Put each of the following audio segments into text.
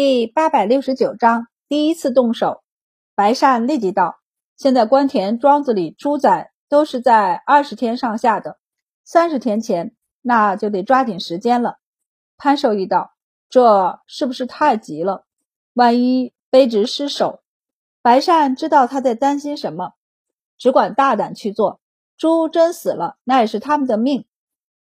第八百六十九章第一次动手。白善立即道：“现在关田庄子里猪仔都是在二十天上下的，三十天前那就得抓紧时间了。”潘寿义道：“这是不是太急了？万一卑职失手？”白善知道他在担心什么，只管大胆去做。猪真死了，那也是他们的命。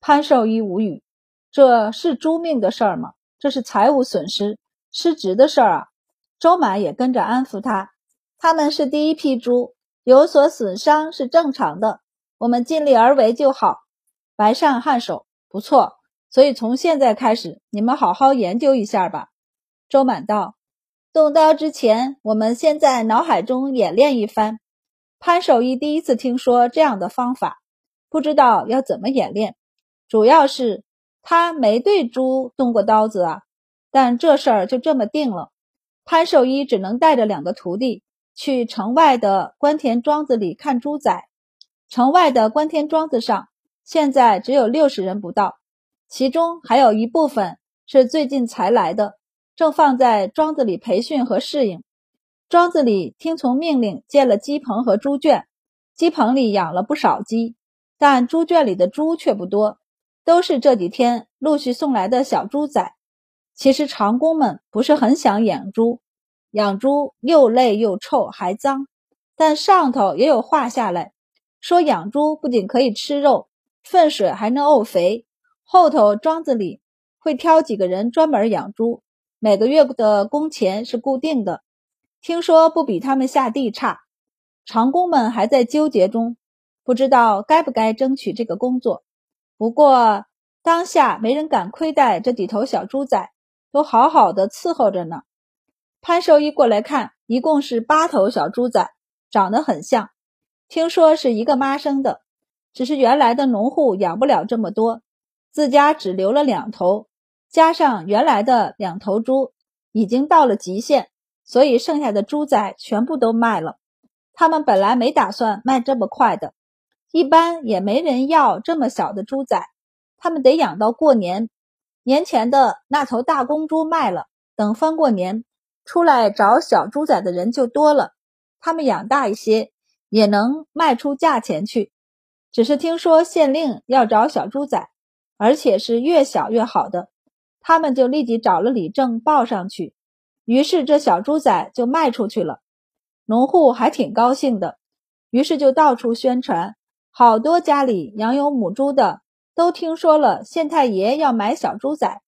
潘寿一无语，这是猪命的事儿吗？这是财务损失、失职的事儿啊！周满也跟着安抚他，他们是第一批猪，有所损伤是正常的，我们尽力而为就好。白善颔首，不错。所以从现在开始，你们好好研究一下吧。周满道，动刀之前，我们先在脑海中演练一番。潘守义第一次听说这样的方法，不知道要怎么演练。主要是他没对猪动过刀子啊，但这事儿就这么定了。潘寿一只能带着两个徒弟去城外的关田庄子里看猪仔。城外的关田庄子上现在只有六十人不到，其中还有一部分是最近才来的，正放在庄子里培训和适应。庄子里听从命令建了鸡棚和猪圈，鸡棚里养了不少鸡，但猪圈里的猪却不多。都是这几天陆续送来的小猪仔。其实长工们不是很想养猪，养猪又累又臭还脏。但上头也有话下来，说养猪不仅可以吃肉，粪水还能沤肥。后头庄子里会挑几个人专门养猪，每个月的工钱是固定的，听说不比他们下地差。长工们还在纠结中，不知道该不该争取这个工作。不过当下没人敢亏待这几头小猪仔，都好好的伺候着呢。潘寿一过来看，一共是八头小猪仔，长得很像。听说是一个妈生的，只是原来的农户养不了这么多，自家只留了两头，加上原来的两头猪已经到了极限，所以剩下的猪仔全部都卖了。他们本来没打算卖这么快的。一般也没人要这么小的猪仔，他们得养到过年。年前的那头大公猪卖了，等翻过年，出来找小猪仔的人就多了。他们养大一些，也能卖出价钱去。只是听说县令要找小猪仔，而且是越小越好的，他们就立即找了李正报上去。于是这小猪仔就卖出去了，农户还挺高兴的，于是就到处宣传。好多家里养有母猪的都听说了县太爷要买小猪仔，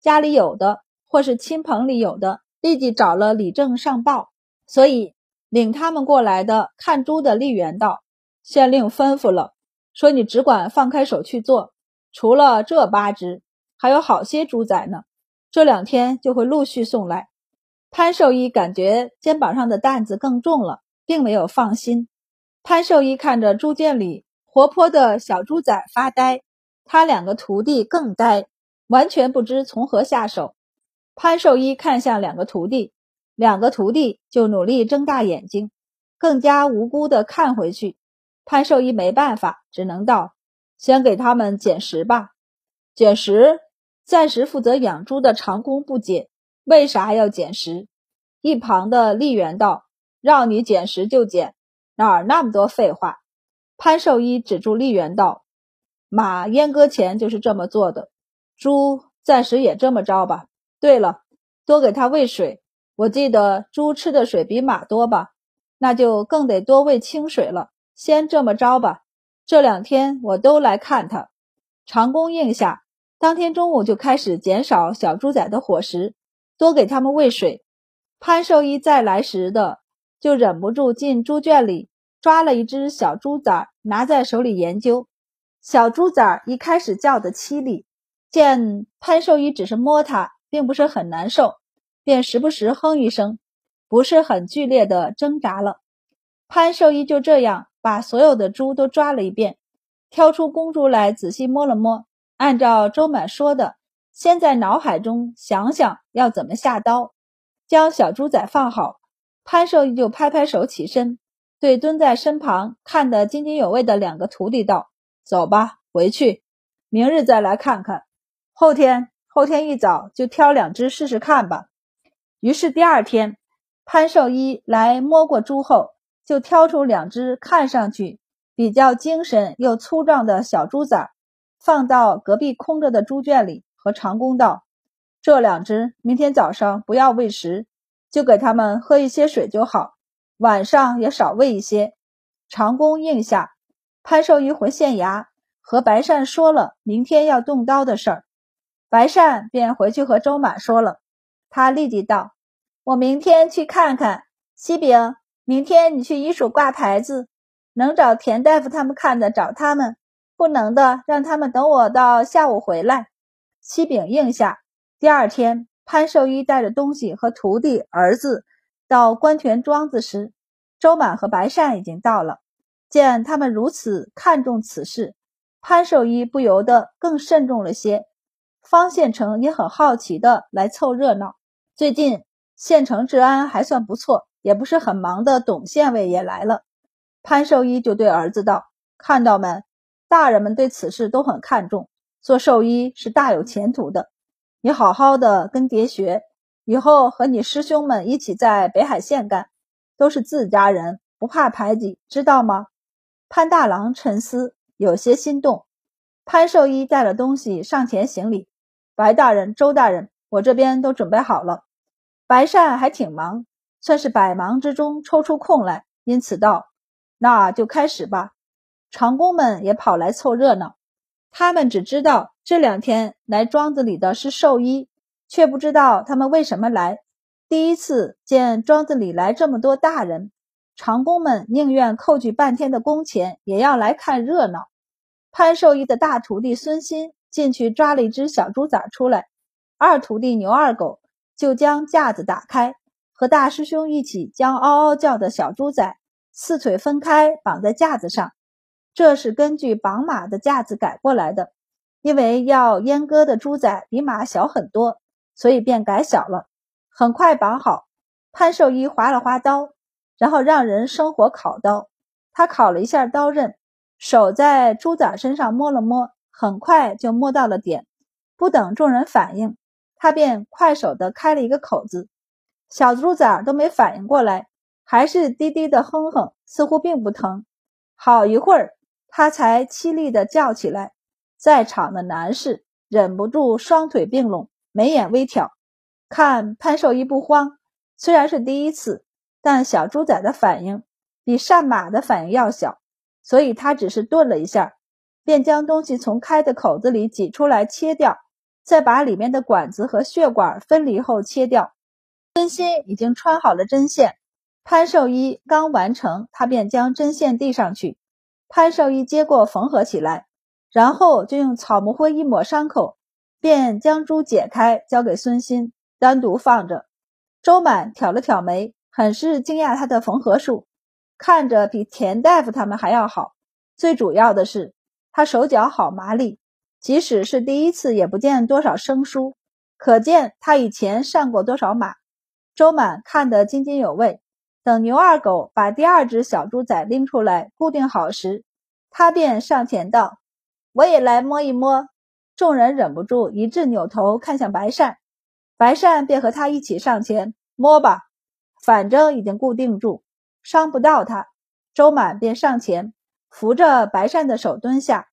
家里有的或是亲朋里有的，立即找了李正上报。所以领他们过来的看猪的吏员道：“县令吩咐了，说你只管放开手去做，除了这八只，还有好些猪仔呢。这两天就会陆续送来。”潘寿一感觉肩膀上的担子更重了，并没有放心。潘寿一看着猪圈里。活泼的小猪仔发呆，他两个徒弟更呆，完全不知从何下手。潘寿一看向两个徒弟，两个徒弟就努力睁大眼睛，更加无辜地看回去。潘寿一没办法，只能道：“先给他们捡食吧。”捡食？暂时负责养猪的长工不解，为啥要捡食？一旁的丽媛道：“让你捡食就捡，哪儿那么多废话？”潘寿一止住丽媛道：“马阉割前就是这么做的，猪暂时也这么着吧。对了，多给它喂水。我记得猪吃的水比马多吧？那就更得多喂清水了。先这么着吧。这两天我都来看他。”长工应下，当天中午就开始减少小猪仔的伙食，多给他们喂水。潘寿一再来时的，就忍不住进猪圈里。抓了一只小猪崽，拿在手里研究。小猪崽一开始叫的凄厉，见潘寿一只是摸它，并不是很难受，便时不时哼一声，不是很剧烈的挣扎了。潘寿一就这样把所有的猪都抓了一遍，挑出公猪来仔细摸了摸，按照周满说的，先在脑海中想想要怎么下刀，将小猪仔放好。潘寿一就拍拍手起身。对蹲在身旁看得津津有味的两个徒弟道：“走吧，回去，明日再来看看。后天，后天一早就挑两只试试看吧。”于是第二天，潘寿一来摸过猪后，就挑出两只看上去比较精神又粗壮的小猪崽，放到隔壁空着的猪圈里，和长工道：“这两只明天早上不要喂食，就给他们喝一些水就好，晚上也少喂一些。”长工应下，潘寿一回县衙和白善说了明天要动刀的事儿，白善便回去和周满说了。他立即道：“我明天去看看。西饼，明天你去医署挂牌子，能找田大夫他们看的找他们，不能的让他们等我到下午回来。”西饼应下。第二天，潘寿一带着东西和徒弟儿子到关田庄子时，周满和白善已经到了。见他们如此看重此事，潘寿一不由得更慎重了些。方县城也很好奇的来凑热闹。最近县城治安还算不错，也不是很忙的。董县尉也来了，潘寿一就对儿子道：“看到没，大人们对此事都很看重，做兽医是大有前途的。你好好的跟爹学，以后和你师兄们一起在北海县干，都是自家人，不怕排挤，知道吗？”潘大郎沉思，有些心动。潘寿一带了东西上前行礼：“白大人、周大人，我这边都准备好了。”白善还挺忙，算是百忙之中抽出空来，因此道：“那就开始吧。”长工们也跑来凑热闹。他们只知道这两天来庄子里的是兽医，却不知道他们为什么来。第一次见庄子里来这么多大人，长工们宁愿扣去半天的工钱，也要来看热闹。潘寿医的大徒弟孙鑫进去抓了一只小猪崽出来，二徒弟牛二狗。就将架子打开，和大师兄一起将嗷嗷叫的小猪崽四腿分开绑在架子上。这是根据绑马的架子改过来的，因为要阉割的猪仔比马小很多，所以便改小了。很快绑好，潘寿一划了划刀，然后让人生火烤刀。他烤了一下刀刃，手在猪仔身上摸了摸，很快就摸到了点。不等众人反应。他便快手的开了一个口子，小猪崽都没反应过来，还是低低的哼哼，似乎并不疼。好一会儿，他才凄厉的叫起来。在场的男士忍不住双腿并拢，眉眼微挑。看潘寿一不慌，虽然是第一次，但小猪仔的反应比善马的反应要小，所以他只是顿了一下，便将东西从开的口子里挤出来切掉。再把里面的管子和血管分离后切掉。孙鑫已经穿好了针线，潘寿一刚完成，他便将针线递上去。潘寿一接过缝合起来，然后就用草木灰一抹伤口，便将猪解开，交给孙鑫单独放着。周满挑了挑眉，很是惊讶他的缝合术，看着比田大夫他们还要好。最主要的是，他手脚好麻利。即使是第一次，也不见多少生疏，可见他以前上过多少马。周满看得津津有味。等牛二狗把第二只小猪仔拎出来固定好时，他便上前道：“我也来摸一摸。”众人忍不住一致扭头看向白善，白善便和他一起上前摸吧，反正已经固定住，伤不到他。周满便上前扶着白善的手蹲下。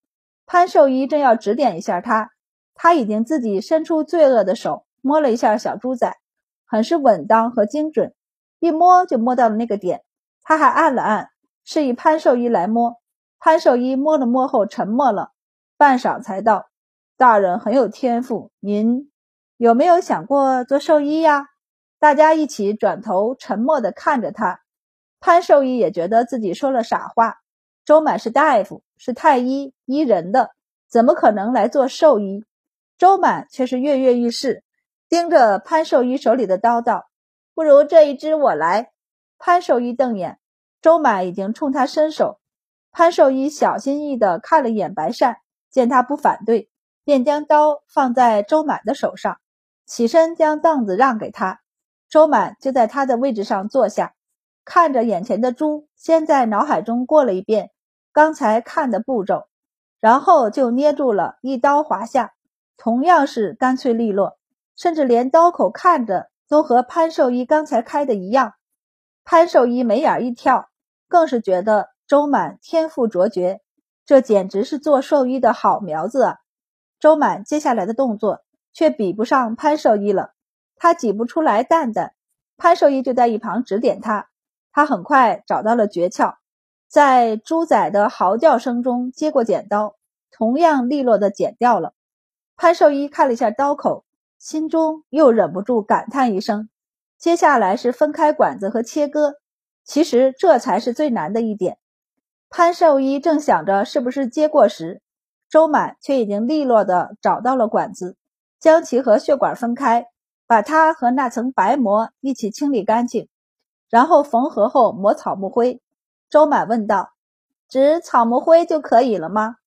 潘寿一正要指点一下他，他已经自己伸出罪恶的手摸了一下小猪仔，很是稳当和精准，一摸就摸到了那个点。他还按了按，示意潘寿一来摸。潘寿一摸了摸后沉默了半晌，才道：“大人很有天赋，您有没有想过做兽医呀？”大家一起转头沉默地看着他。潘寿一也觉得自己说了傻话。周满是大夫，是太医医人的，怎么可能来做兽医？周满却是跃跃欲试，盯着潘寿医手里的刀道：“不如这一只我来。”潘寿医瞪眼，周满已经冲他伸手。潘寿医小心翼翼地看了眼白善，见他不反对，便将刀放在周满的手上，起身将凳子让给他。周满就在他的位置上坐下，看着眼前的猪，先在脑海中过了一遍。刚才看的步骤，然后就捏住了，一刀划下，同样是干脆利落，甚至连刀口看着都和潘寿一刚才开的一样。潘寿一眉眼一跳，更是觉得周满天赋卓绝，这简直是做兽医的好苗子啊！周满接下来的动作却比不上潘寿一了，他挤不出来蛋蛋，潘兽医就在一旁指点他。他很快找到了诀窍，在猪仔的嚎叫声中接过剪刀，同样利落的剪掉了。潘兽医看了一下刀口，心中又忍不住感叹一声。接下来是分开管子和切割，其实这才是最难的一点。潘兽医正想着是不是接过时，周满却已经利落的找到了管子，将其和血管分开，把它和那层白膜一起清理干净。然后缝合后抹草木灰。周满问道：“只草木灰就可以了吗？”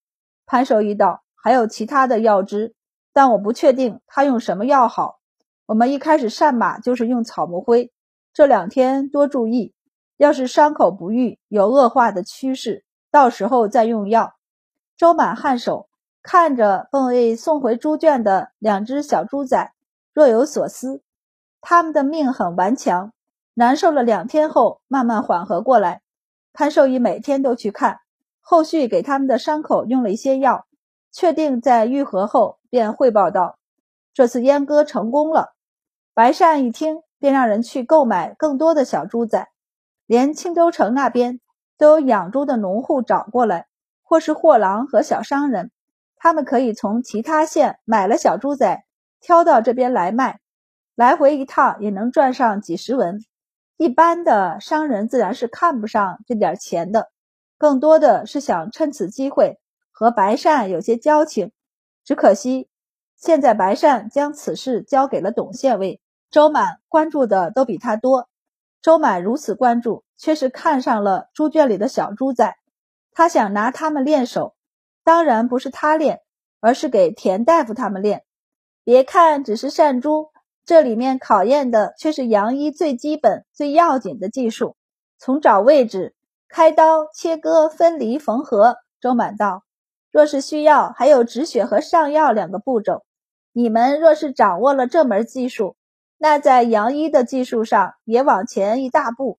潘寿一道：“还有其他的药汁，但我不确定他用什么药好。我们一开始上马就是用草木灰，这两天多注意，要是伤口不愈，有恶化的趋势，到时候再用药。”周满颔首，看着被送回猪圈的两只小猪仔，若有所思。他们的命很顽强。难受了两天后，慢慢缓和过来。潘寿医每天都去看，后续给他们的伤口用了一些药，确定在愈合后，便汇报道：“这次阉割成功了。”白善一听，便让人去购买更多的小猪仔，连青州城那边都有养猪的农户找过来，或是货郎和小商人，他们可以从其他县买了小猪仔，挑到这边来卖，来回一趟也能赚上几十文。一般的商人自然是看不上这点钱的，更多的是想趁此机会和白善有些交情。只可惜现在白善将此事交给了董县尉，周满关注的都比他多。周满如此关注，却是看上了猪圈里的小猪仔，他想拿他们练手，当然不是他练，而是给田大夫他们练。别看只是善猪。这里面考验的却是杨医最基本、最要紧的技术，从找位置、开刀、切割、分离、缝合。周满道，若是需要，还有止血和上药两个步骤。你们若是掌握了这门技术，那在杨医的技术上也往前一大步。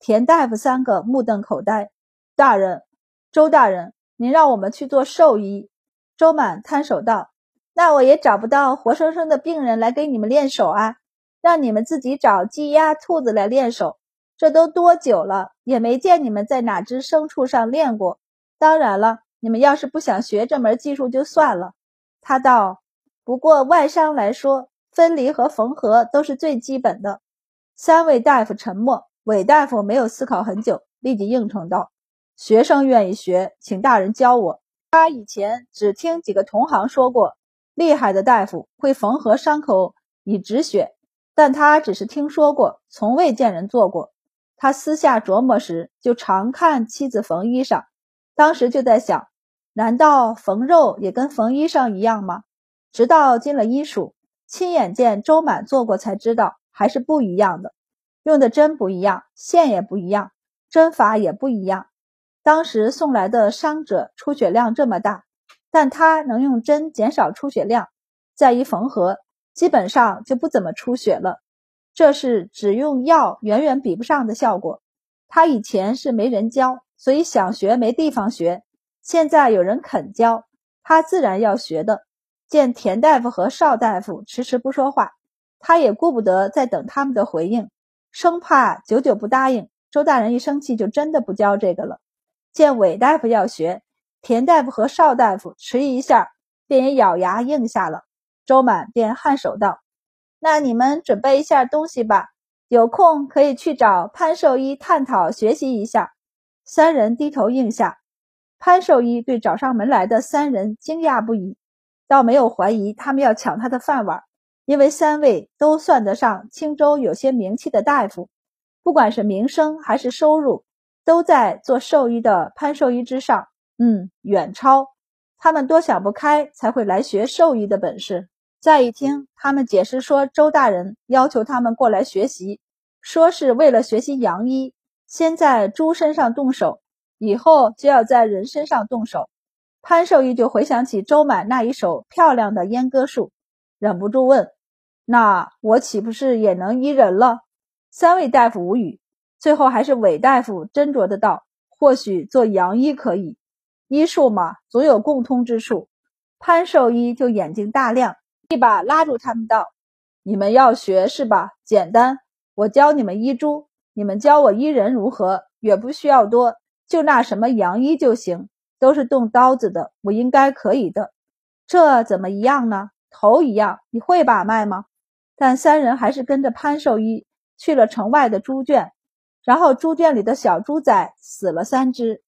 田大夫三个目瞪口呆。大人，周大人，您让我们去做兽医。周满摊手道。那我也找不到活生生的病人来给你们练手啊，让你们自己找鸡鸭兔子来练手，这都多久了，也没见你们在哪只牲畜上练过。当然了，你们要是不想学这门技术就算了。他道：“不过外伤来说，分离和缝合都是最基本的。”三位大夫沉默，韦大夫没有思考很久，立即应承道：“学生愿意学，请大人教我。他以前只听几个同行说过。”厉害的大夫会缝合伤口以止血，但他只是听说过，从未见人做过。他私下琢磨时，就常看妻子缝衣裳，当时就在想：难道缝肉也跟缝衣裳一样吗？直到进了医署，亲眼见周满做过，才知道还是不一样的。用的针不一样，线也不一样，针法也不一样。当时送来的伤者出血量这么大。但他能用针减少出血量，再一缝合，基本上就不怎么出血了。这是只用药远远比不上的效果。他以前是没人教，所以想学没地方学。现在有人肯教，他自然要学的。见田大夫和邵大夫迟迟不说话，他也顾不得再等他们的回应，生怕久久不答应，周大人一生气就真的不教这个了。见韦大夫要学。田大夫和邵大夫迟疑一下，便也咬牙应下了。周满便颔首道：“那你们准备一下东西吧，有空可以去找潘寿一探讨学习一下。”三人低头应下。潘寿一对找上门来的三人惊讶不已，倒没有怀疑他们要抢他的饭碗，因为三位都算得上青州有些名气的大夫，不管是名声还是收入，都在做兽医的潘寿一之上。嗯，远超他们，多想不开才会来学兽医的本事。再一听他们解释说，周大人要求他们过来学习，说是为了学习洋医，先在猪身上动手，以后就要在人身上动手。潘兽医就回想起周满那一手漂亮的阉割术，忍不住问：“那我岂不是也能医人了？三位大夫无语，最后还是韦大夫斟酌的道：“或许做洋医可以，医术嘛，总有共通之处。”潘寿医就眼睛大亮，一把拉住他们道：“你们要学是吧？简单，我教你们医猪，你们教我医人如何？也不需要多，就那什么洋医就行，都是动刀子的，我应该可以的。这怎么一样呢？头一样，你会把脉吗？”但三人还是跟着潘寿医去了城外的猪圈，然后猪圈里的小猪仔死了三只。